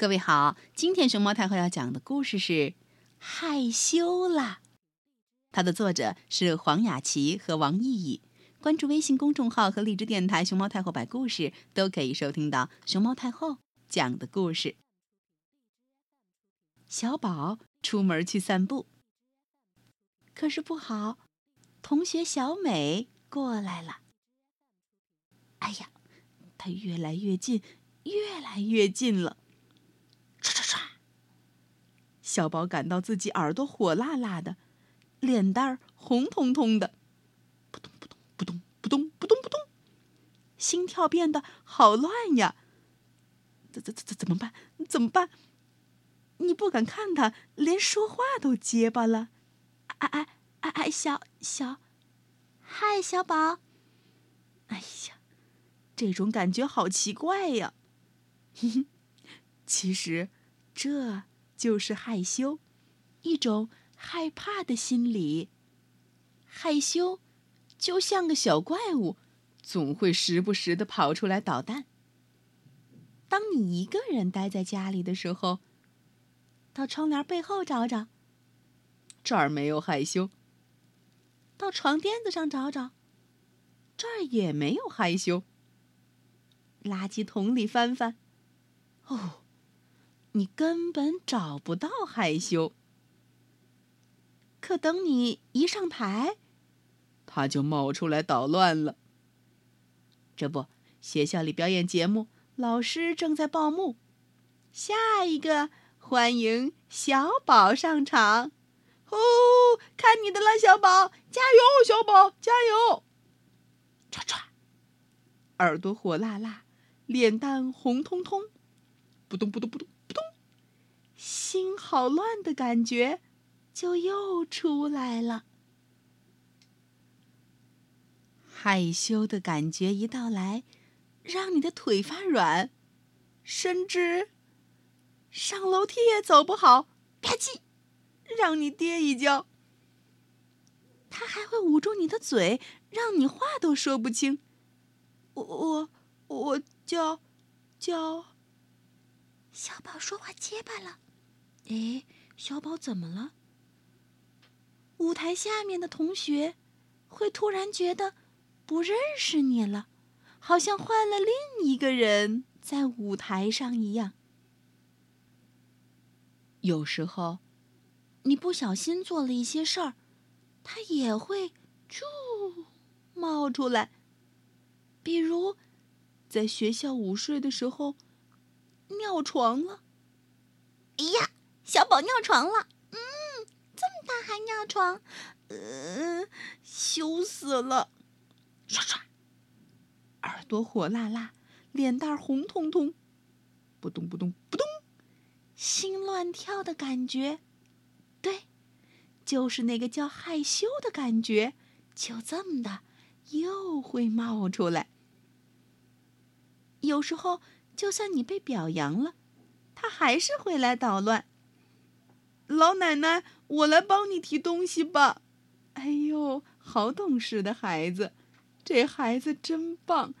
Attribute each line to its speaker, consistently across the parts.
Speaker 1: 各位好，今天熊猫太后要讲的故事是《害羞啦》，它的作者是黄雅琪和王艺艺。关注微信公众号和荔枝电台“熊猫太后摆故事”，都可以收听到熊猫太后讲的故事。小宝出门去散步，可是不好，同学小美过来了。哎呀，她越来越近，越来越近了。小宝感到自己耳朵火辣辣的，脸蛋儿红彤彤的，扑通扑通扑通扑通扑通扑通，心跳变得好乱呀！怎怎怎怎怎么办？怎么办？你不敢看他，连说话都结巴了。哎哎哎哎，小小，嗨，小宝。哎呀，这种感觉好奇怪呀！其实，这就是害羞，一种害怕的心理。害羞就像个小怪物，总会时不时的跑出来捣蛋。当你一个人待在家里的时候，到窗帘背后找找，这儿没有害羞；到床垫子上找找，这儿也没有害羞。垃圾桶里翻翻，哦。你根本找不到害羞，可等你一上台，他就冒出来捣乱了。这不，学校里表演节目，老师正在报幕，下一个欢迎小宝上场。哦，看你的了，小宝，加油，小宝，加油！唰唰，耳朵火辣辣，脸蛋红彤彤，扑通扑通扑通。心好乱的感觉，就又出来了。害羞的感觉一到来，让你的腿发软，甚至上楼梯也走不好，吧唧，让你跌一跤。他还会捂住你的嘴，让你话都说不清。我我我叫叫，小宝说话结巴了。哎，小宝怎么了？舞台下面的同学会突然觉得不认识你了，好像换了另一个人在舞台上一样。有时候，你不小心做了一些事儿，他也会啾冒出来。比如，在学校午睡的时候尿床了。哎呀！小宝尿床了，嗯，这么大还尿床，嗯，羞死了！唰唰，耳朵火辣辣，脸蛋红彤彤，扑通扑通扑通，心乱跳的感觉，对，就是那个叫害羞的感觉，就这么的又会冒出来。有时候，就算你被表扬了，他还是会来捣乱。老奶奶，我来帮你提东西吧。哎呦，好懂事的孩子，这孩子真棒。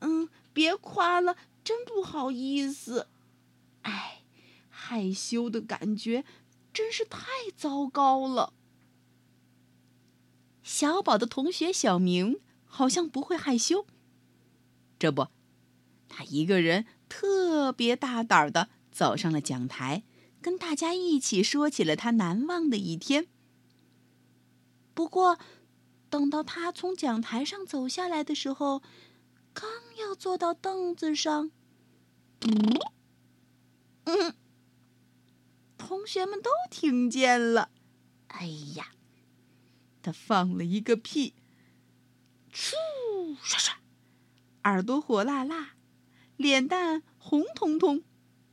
Speaker 1: 嗯，别夸了，真不好意思。哎，害羞的感觉真是太糟糕了。小宝的同学小明好像不会害羞，这不，他一个人特别大胆的走上了讲台。跟大家一起说起了他难忘的一天。不过，等到他从讲台上走下来的时候，刚要坐到凳子上，嗯，嗯同学们都听见了。哎呀，他放了一个屁，嗖唰唰，耳朵火辣辣，脸蛋红彤彤，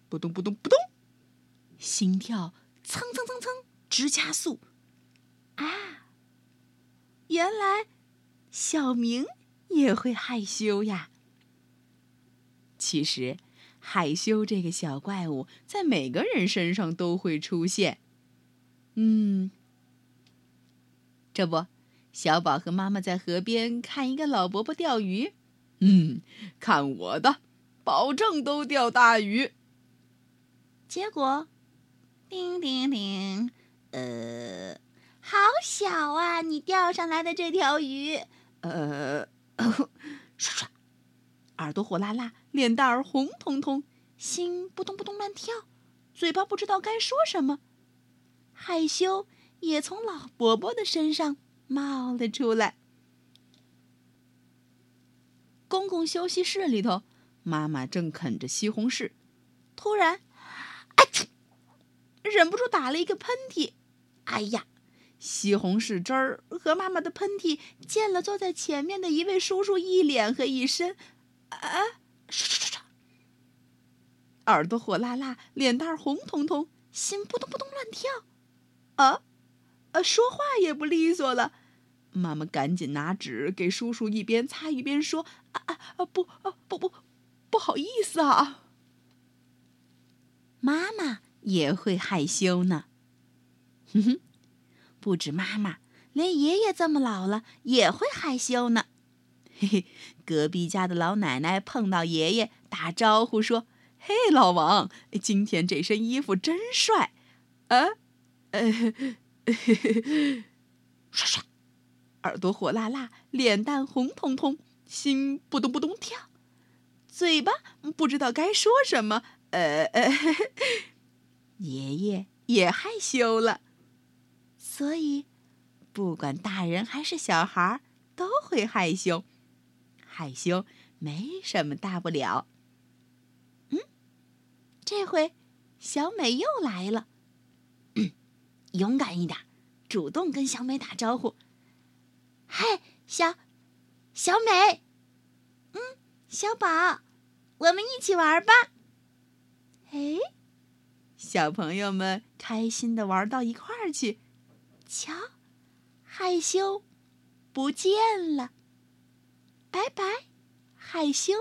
Speaker 1: 扑通扑通扑通。心跳蹭蹭蹭蹭直加速，啊！原来小明也会害羞呀。其实，害羞这个小怪物在每个人身上都会出现。嗯，这不，小宝和妈妈在河边看一个老伯伯钓鱼。嗯，看我的，保证都钓大鱼。结果，叮叮叮，呃，好小啊！你钓上来的这条鱼，呃，唰唰，耳朵火辣辣，脸蛋儿红彤彤，心扑通扑通乱跳，嘴巴不知道该说什么，害羞也从老伯伯的身上冒了出来。公共休息室里头，妈妈正啃着西红柿，突然，啊！忍不住打了一个喷嚏。哎呀，西红柿汁儿和妈妈的喷嚏溅了坐在前面的一位叔叔一脸和一身。啊！唰唰唰唰！耳朵火辣辣，脸蛋红彤彤，心扑通扑通乱跳。啊，呃，说话也不利索了。妈妈赶紧拿纸给叔叔一边擦一边说：“啊啊啊！不啊不不，不好意思啊。”妈妈也会害羞呢。哼哼，不止妈妈，连爷爷这么老了也会害羞呢。嘿嘿，隔壁家的老奶奶碰到爷爷打招呼说：“嘿，老王，今天这身衣服真帅。”啊，呃，嘿嘿刷刷。耳朵火辣辣，脸蛋红彤彤，心扑通扑通跳，嘴巴不知道该说什么。呃呃，爷爷也害羞了，所以不管大人还是小孩都会害羞。害羞没什么大不了。嗯，这回小美又来了，勇敢一点，主动跟小美打招呼。嗨，小小美，嗯，小宝，我们一起玩吧。哎，小朋友们开心的玩到一块儿去，瞧，害羞不见了，拜拜，害羞。